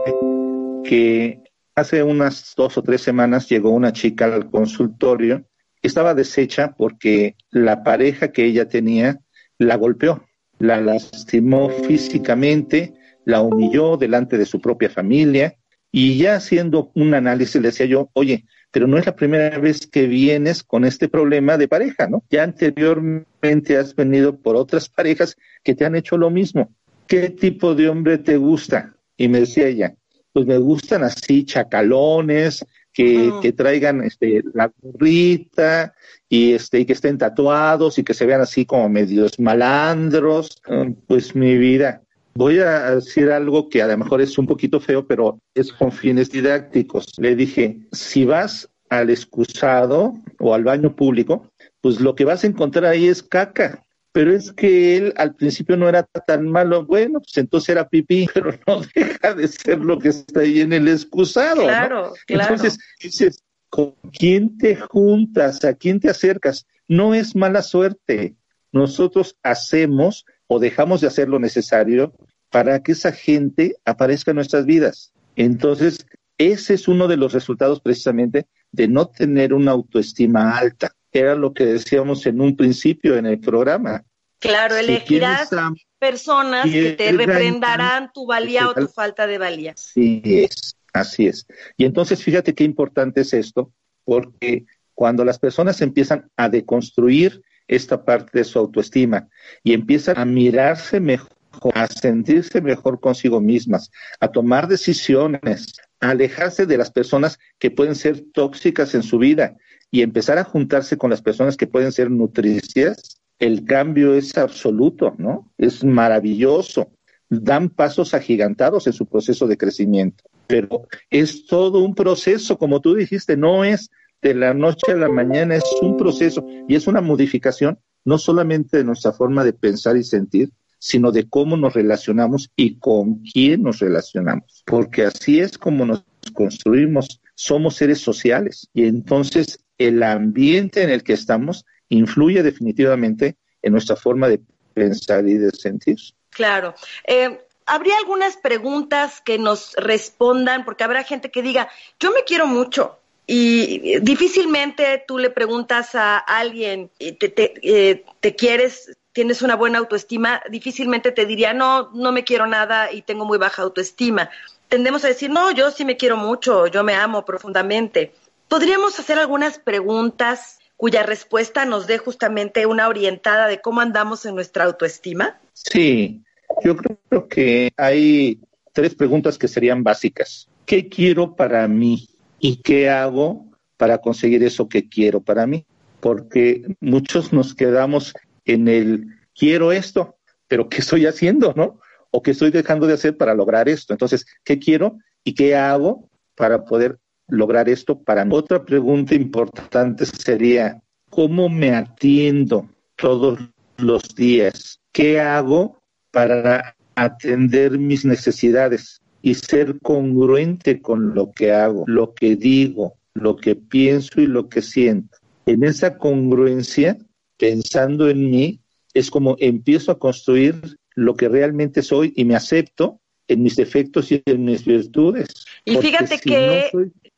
que hace unas dos o tres semanas llegó una chica al consultorio, estaba deshecha porque la pareja que ella tenía la golpeó, la lastimó físicamente, la humilló delante de su propia familia Y ya haciendo un análisis le decía yo, oye, pero no es la primera vez que vienes con este problema de pareja, ¿no? Ya anteriormente has venido por otras parejas que te han hecho lo mismo. ¿Qué tipo de hombre te gusta? Y me decía ella, pues me gustan así chacalones, que, que traigan este, la gorrita y, este, y que estén tatuados y que se vean así como medios malandros. Pues mi vida, voy a decir algo que a lo mejor es un poquito feo, pero es con fines didácticos. Le dije, si vas al excusado o al baño público, pues lo que vas a encontrar ahí es caca. Pero es que él al principio no era tan malo, bueno, pues entonces era pipí, pero no deja de ser lo que está ahí en el excusado.
Claro, claro.
Entonces dices, ¿con quién te juntas? ¿A quién te acercas? No es mala suerte. Nosotros hacemos o dejamos de hacer lo necesario para que esa gente aparezca en nuestras vidas. Entonces, ese es uno de los resultados precisamente de no tener una autoestima alta. Era lo que decíamos en un principio en el programa.
Claro, elegirás personas que te reprendarán tu valía o tu falta de valía.
Sí, es, así es. Y entonces fíjate qué importante es esto, porque cuando las personas empiezan a deconstruir esta parte de su autoestima y empiezan a mirarse mejor, a sentirse mejor consigo mismas, a tomar decisiones, a alejarse de las personas que pueden ser tóxicas en su vida y empezar a juntarse con las personas que pueden ser nutricias, el cambio es absoluto, ¿no? Es maravilloso. Dan pasos agigantados en su proceso de crecimiento. Pero es todo un proceso, como tú dijiste, no es de la noche a la mañana, es un proceso y es una modificación no solamente de nuestra forma de pensar y sentir, sino de cómo nos relacionamos y con quién nos relacionamos, porque así es como nos construimos, somos seres sociales y entonces el ambiente en el que estamos influye definitivamente en nuestra forma de pensar y de sentir.
Claro. Eh, habría algunas preguntas que nos respondan, porque habrá gente que diga, yo me quiero mucho, y difícilmente tú le preguntas a alguien, te, te, eh, te, quieres, tienes una buena autoestima, difícilmente te diría, no, no me quiero nada y tengo muy baja autoestima. Tendemos a decir, no, yo sí me quiero mucho, yo me amo profundamente. ¿Podríamos hacer algunas preguntas cuya respuesta nos dé justamente una orientada de cómo andamos en nuestra autoestima?
Sí, yo creo que hay tres preguntas que serían básicas. ¿Qué quiero para mí? ¿Y qué hago para conseguir eso que quiero para mí? Porque muchos nos quedamos en el quiero esto, pero ¿qué estoy haciendo, no? O qué estoy dejando de hacer para lograr esto. Entonces, ¿qué quiero y qué hago para poder lograr esto para mí. Otra pregunta importante sería, ¿cómo me atiendo todos los días? ¿Qué hago para atender mis necesidades y ser congruente con lo que hago, lo que digo, lo que pienso y lo que siento? En esa congruencia, pensando en mí, es como empiezo a construir lo que realmente soy y me acepto en mis defectos y en mis virtudes.
Y fíjate que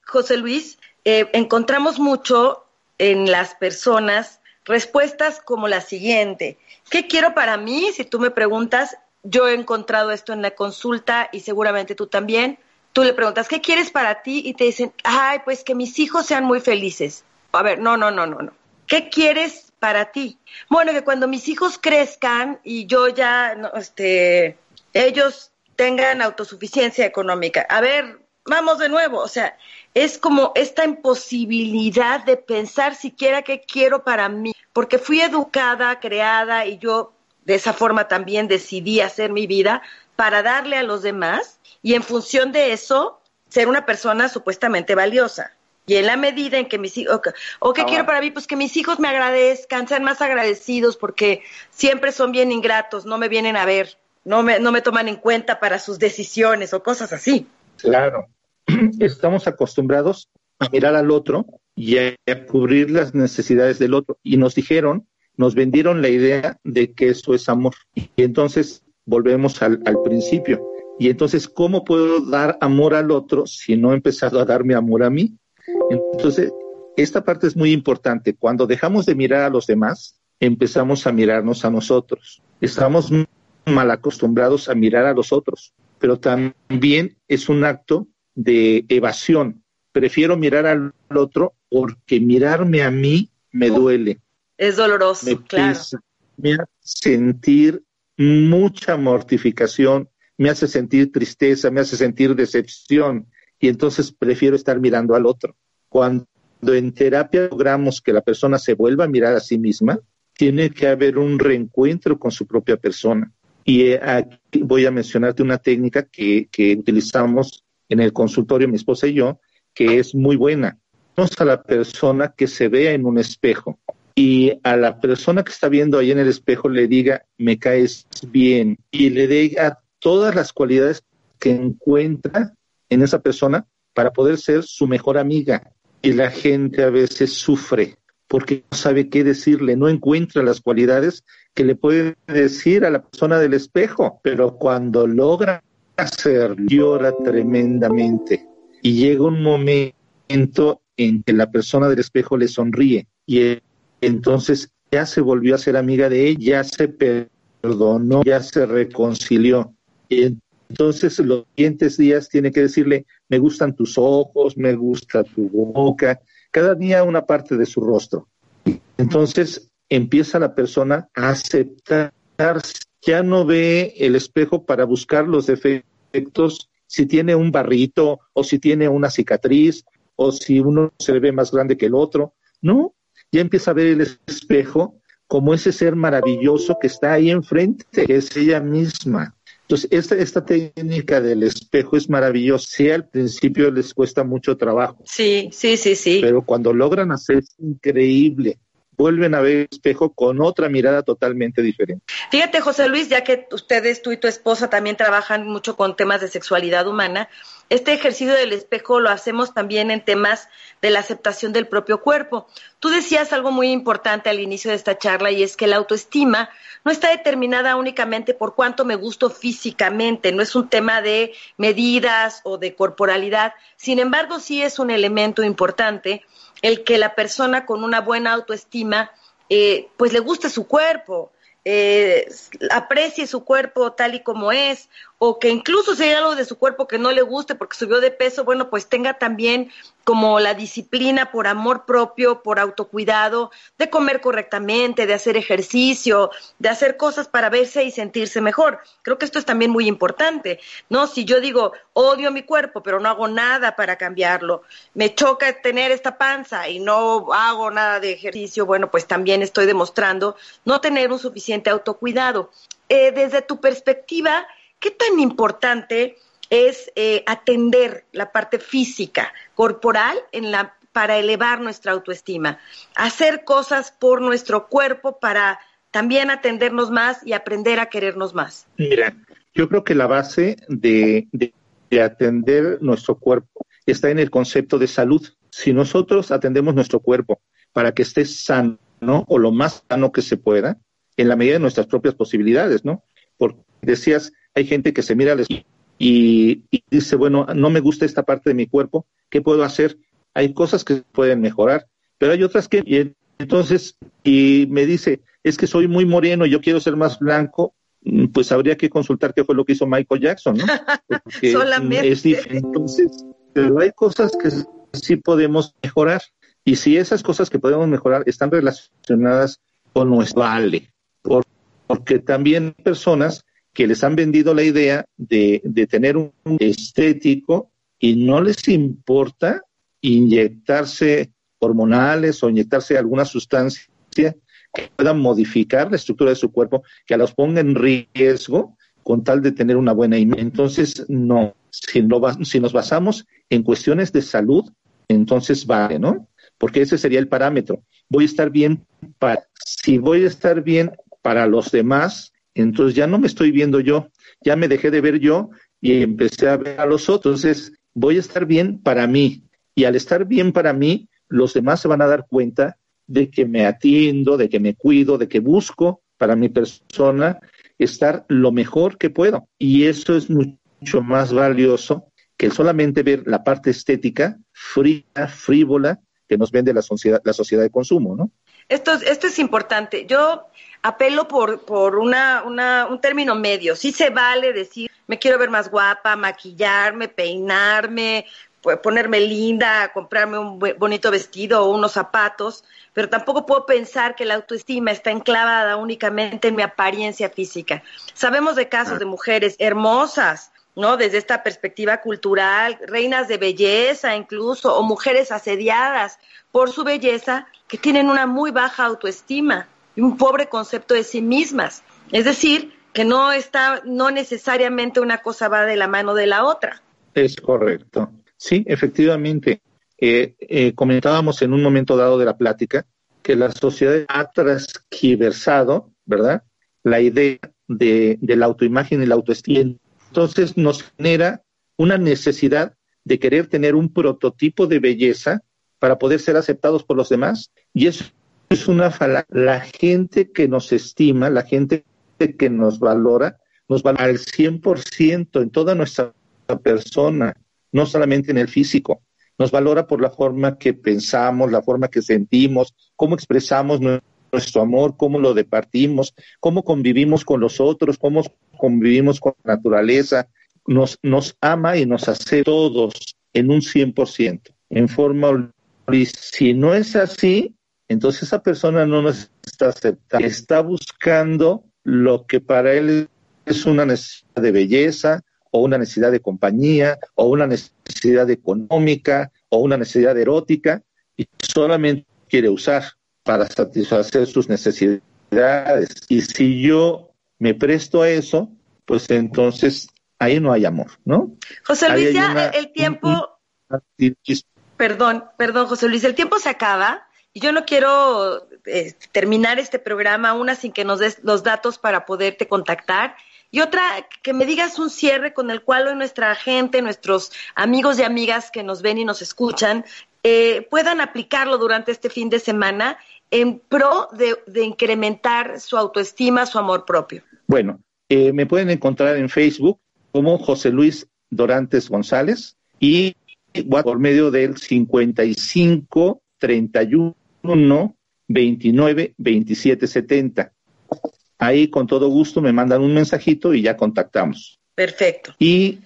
José Luis, eh, encontramos mucho en las personas respuestas como la siguiente. ¿Qué quiero para mí? Si tú me preguntas, yo he encontrado esto en la consulta y seguramente tú también. Tú le preguntas, ¿qué quieres para ti? Y te dicen, ay, pues que mis hijos sean muy felices. A ver, no, no, no, no, no. ¿Qué quieres para ti? Bueno, que cuando mis hijos crezcan y yo ya, este, ellos tengan autosuficiencia económica. A ver, vamos de nuevo, o sea, es como esta imposibilidad de pensar siquiera qué quiero para mí, porque fui educada, creada y yo de esa forma también decidí hacer mi vida para darle a los demás y en función de eso ser una persona supuestamente valiosa. Y en la medida en que mis hijos, o, qué quiero para mí, pues que mis hijos me agradezcan, sean más agradecidos porque siempre son bien ingratos, no me vienen a ver, no me, no me toman en cuenta para sus decisiones o cosas así.
Claro, estamos acostumbrados a mirar al otro y a, cubrir las necesidades del otro. Y nos dijeron, nos vendieron la idea de que eso es amor. Y entonces volvemos al, al principio. Y entonces, ¿cómo puedo dar amor al otro si no he empezado a darme amor a mí? Entonces, esta parte es muy importante. Cuando dejamos de mirar a los demás, empezamos a mirarnos a nosotros. Estamos mal acostumbrados a mirar a los otros pero también es un acto de evasión. Prefiero mirar al otro porque mirarme a mí me duele.
Es doloroso,
me
claro.
me hace sentir mucha mortificación, me hace sentir tristeza, me hace sentir decepción y entonces prefiero estar mirando al otro. Cuando en terapia logramos que la persona se vuelva a mirar a sí misma, tiene que haber un reencuentro con su propia persona. Y eh, aquí voy a mencionarte una técnica que, que utilizamos en el consultorio mi esposa y yo, que es muy buena. A la persona que se vea en un espejo y a la persona que está viendo ahí en el espejo le diga, me caes bien, y le diga todas las cualidades que encuentra en esa persona para poder ser su mejor amiga. Y la gente a veces sufre porque no sabe qué decirle, no encuentra las cualidades que le puede decir a la persona del espejo, pero cuando logra hacerlo, llora tremendamente. Y llega un momento en que la persona del espejo le sonríe y entonces ya se volvió a ser amiga de ella, ya se perdonó, ya se reconcilió. Y entonces los siguientes días tiene que decirle, me gustan tus ojos, me gusta tu boca, cada día una parte de su rostro. Entonces empieza la persona a aceptar, ya no ve el espejo para buscar los defectos, si tiene un barrito o si tiene una cicatriz o si uno se ve más grande que el otro. No, ya empieza a ver el espejo como ese ser maravilloso que está ahí enfrente, que es ella misma. Entonces, esta, esta técnica del espejo es maravillosa. Sí, al principio les cuesta mucho trabajo.
Sí, sí, sí, sí.
Pero cuando logran hacer es increíble vuelven a ver el espejo con otra mirada totalmente diferente.
Fíjate, José Luis, ya que ustedes, tú y tu esposa también trabajan mucho con temas de sexualidad humana, este ejercicio del espejo lo hacemos también en temas de la aceptación del propio cuerpo. Tú decías algo muy importante al inicio de esta charla y es que la autoestima no está determinada únicamente por cuánto me gusto físicamente, no es un tema de medidas o de corporalidad, sin embargo sí es un elemento importante el que la persona con una buena autoestima eh, pues le guste su cuerpo, eh, aprecie su cuerpo tal y como es, o que incluso si hay algo de su cuerpo que no le guste porque subió de peso, bueno, pues tenga también como la disciplina por amor propio, por autocuidado, de comer correctamente, de hacer ejercicio, de hacer cosas para verse y sentirse mejor. Creo que esto es también muy importante, ¿no? Si yo digo, odio mi cuerpo, pero no hago nada para cambiarlo, me choca tener esta panza y no hago nada de ejercicio, bueno, pues también estoy demostrando no tener un suficiente autocuidado. Eh, desde tu perspectiva, ¿qué tan importante es eh, atender la parte física, corporal, para elevar nuestra autoestima? Hacer cosas por nuestro cuerpo para también atendernos más y aprender a querernos más.
Mira, yo creo que la base de, de, de atender nuestro cuerpo está en el concepto de salud. Si nosotros atendemos nuestro cuerpo para que esté sano o lo más sano que se pueda, en la medida de nuestras propias posibilidades, ¿no? Porque decías, hay gente que se mira al y, y, dice, bueno, no me gusta esta parte de mi cuerpo, ¿qué puedo hacer? Hay cosas que pueden mejorar, pero hay otras que, y entonces, y me dice, es que soy muy moreno, yo quiero ser más blanco, mm, pues habría que consultar qué fue lo que hizo Michael Jackson, ¿no?
Porque Solamente.
Es diferente. Entonces, pero hay cosas que sí podemos mejorar. Y si esas cosas que podemos mejorar están relacionadas con nuestro vale, por, porque también hay personas que les han vendido la idea de, de tener un estético y no les importa inyectarse hormonales o inyectarse alguna sustancia que pueda modificar la estructura de su cuerpo, que los ponga en riesgo con tal de tener una buena imagen. Entonces, no, si, si nos basamos en cuestiones de salud, entonces vale, ¿no? Porque ese sería el parámetro. Voy a estar bien para, si voy a estar bien para los demás, entonces ya no me estoy viendo yo, ya me dejé de ver yo y empecé a ver a los otros. Entonces, voy a estar bien para mí. Y al estar bien para mí, los demás se van a dar cuenta de que me atiendo, de que me cuido, de que busco para mi persona estar lo mejor que puedo. Y eso es mucho más valioso que solamente ver la parte estética fría, frívola, que nos vende la sociedad, la sociedad de consumo, ¿no?
esto, esto es importante. Yo apelo por, por una, una, un término medio. Sí se vale decir, me quiero ver más guapa, maquillarme, peinarme, ponerme linda, comprarme un bonito vestido o unos zapatos, pero tampoco puedo pensar que la autoestima está enclavada únicamente en mi apariencia física. Sabemos de casos de mujeres hermosas, ¿no? Desde esta perspectiva cultural, reinas de belleza incluso, o mujeres asediadas por su belleza, que tienen una muy baja autoestima un pobre concepto de sí mismas. Es decir, que no está, no necesariamente una cosa va de la mano de la otra.
Es correcto. Sí, efectivamente. Eh, eh, comentábamos en un momento dado de la plática que la sociedad ha transgiversado, ¿verdad? La idea de, de la autoimagen y la autoestima. Entonces nos genera una necesidad de querer tener un prototipo de belleza para poder ser aceptados por los demás. Y eso es una falacia. La gente que nos estima, la gente que nos valora, nos valora al 100% en toda nuestra persona no solamente en el físico. Nos valora por la forma que pensamos, la forma que sentimos, cómo expresamos nuestro amor, cómo lo departimos, cómo convivimos con los otros, cómo convivimos con la naturaleza. Nos, nos ama y nos hace todos en un 100%, en forma si no es así, entonces esa persona no nos está aceptando, está buscando lo que para él es una necesidad de belleza, o una necesidad de compañía, o una necesidad económica, o una necesidad erótica, y solamente quiere usar para satisfacer sus necesidades. Y si yo me presto a eso, pues entonces ahí no hay amor, ¿no?
José Luis, ya el tiempo... Perdón, perdón, José Luis, el tiempo se acaba yo no quiero eh, terminar este programa una sin que nos des los datos para poderte contactar y otra, que me digas un cierre con el cual hoy nuestra gente, nuestros amigos y amigas que nos ven y nos escuchan, eh, puedan aplicarlo durante este fin de semana en pro de, incrementar su autoestima, su amor propio.
Bueno, eh, me pueden encontrar en Facebook como José Luis Dorantes González y por medio del 55 31 29 27 70. Ahí con todo gusto me mandan un mensajito y ya contactamos.
Perfecto.
Y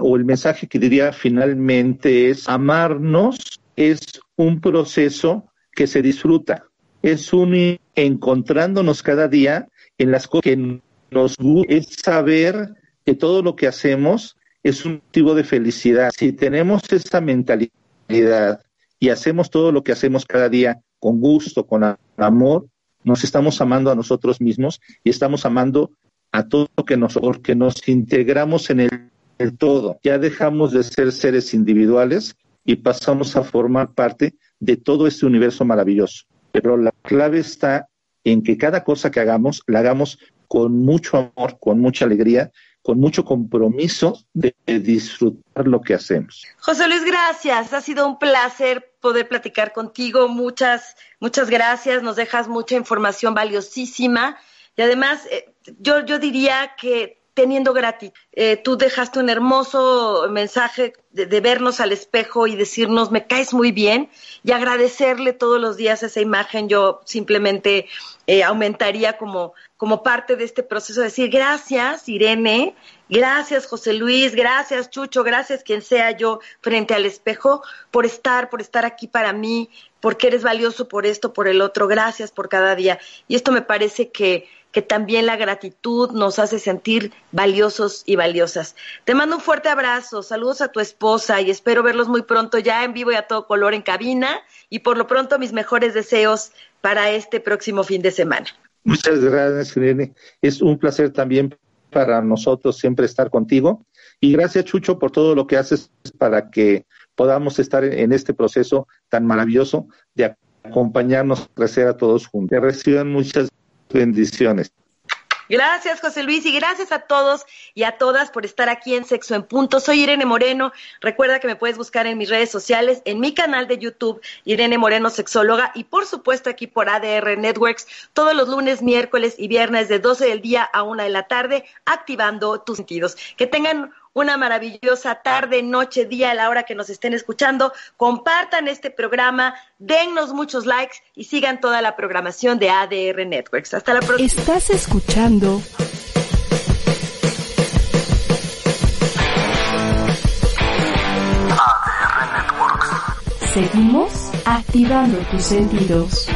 o el mensaje que diría finalmente es amarnos es un proceso que se disfruta. Es un encontrándonos cada día en las cosas que nos gusta, es saber que todo lo que hacemos es un motivo de felicidad. Si tenemos esa mentalidad y hacemos todo lo que hacemos cada día con gusto, con amor, nos estamos amando a nosotros mismos y estamos amando a todo lo que nos, porque nos integramos en el, el todo. Ya dejamos de ser seres individuales y pasamos a formar parte de todo este universo maravilloso. Pero la clave está en que cada cosa que hagamos la hagamos con mucho amor, con mucha alegría con mucho compromiso de disfrutar lo que hacemos.
José Luis, gracias. Ha sido un placer poder platicar contigo. Muchas, muchas gracias. Nos dejas mucha información valiosísima. Y además, eh, yo, yo diría que teniendo gratitud. Eh, tú dejaste un hermoso mensaje de, vernos al espejo y decirnos, me caes muy bien, y agradecerle todos los días esa imagen. Yo simplemente eh, aumentaría como, como parte de este proceso, decir, gracias, Irene, gracias, José Luis, gracias, Chucho, gracias, quien sea yo, frente al espejo, por estar, por estar aquí para mí, porque eres valioso por esto, por el otro, gracias por cada día. Y esto me parece que que también la gratitud nos hace sentir valiosos y valiosas. Te mando un fuerte abrazo, saludos a tu esposa y espero verlos muy pronto ya en vivo y a todo color en cabina y por lo pronto mis mejores deseos para este próximo fin de semana.
Muchas gracias, Irene. Es un placer también para nosotros siempre estar contigo y gracias, Chucho, por todo lo que haces para que podamos estar en este proceso tan maravilloso de acompañarnos, crecer a todos juntos. Que reciban muchas Bendiciones.
Gracias, José Luis, y gracias a todos y a todas por estar aquí en Sexo en Punto. Soy Irene Moreno. Recuerda que me puedes buscar en mis redes sociales, en mi canal de YouTube, Irene Moreno Sexóloga, y por supuesto aquí por ADR Networks, todos los lunes, miércoles y viernes de 12 del día a 1 de la tarde, activando tus sentidos. Que tengan una maravillosa tarde, noche, día, a la hora que nos estén escuchando. Compartan este programa, dennos muchos likes y sigan toda la programación de ADR Networks. Hasta la próxima.
Estás escuchando
ADR Networks.
Seguimos activando tus sentidos.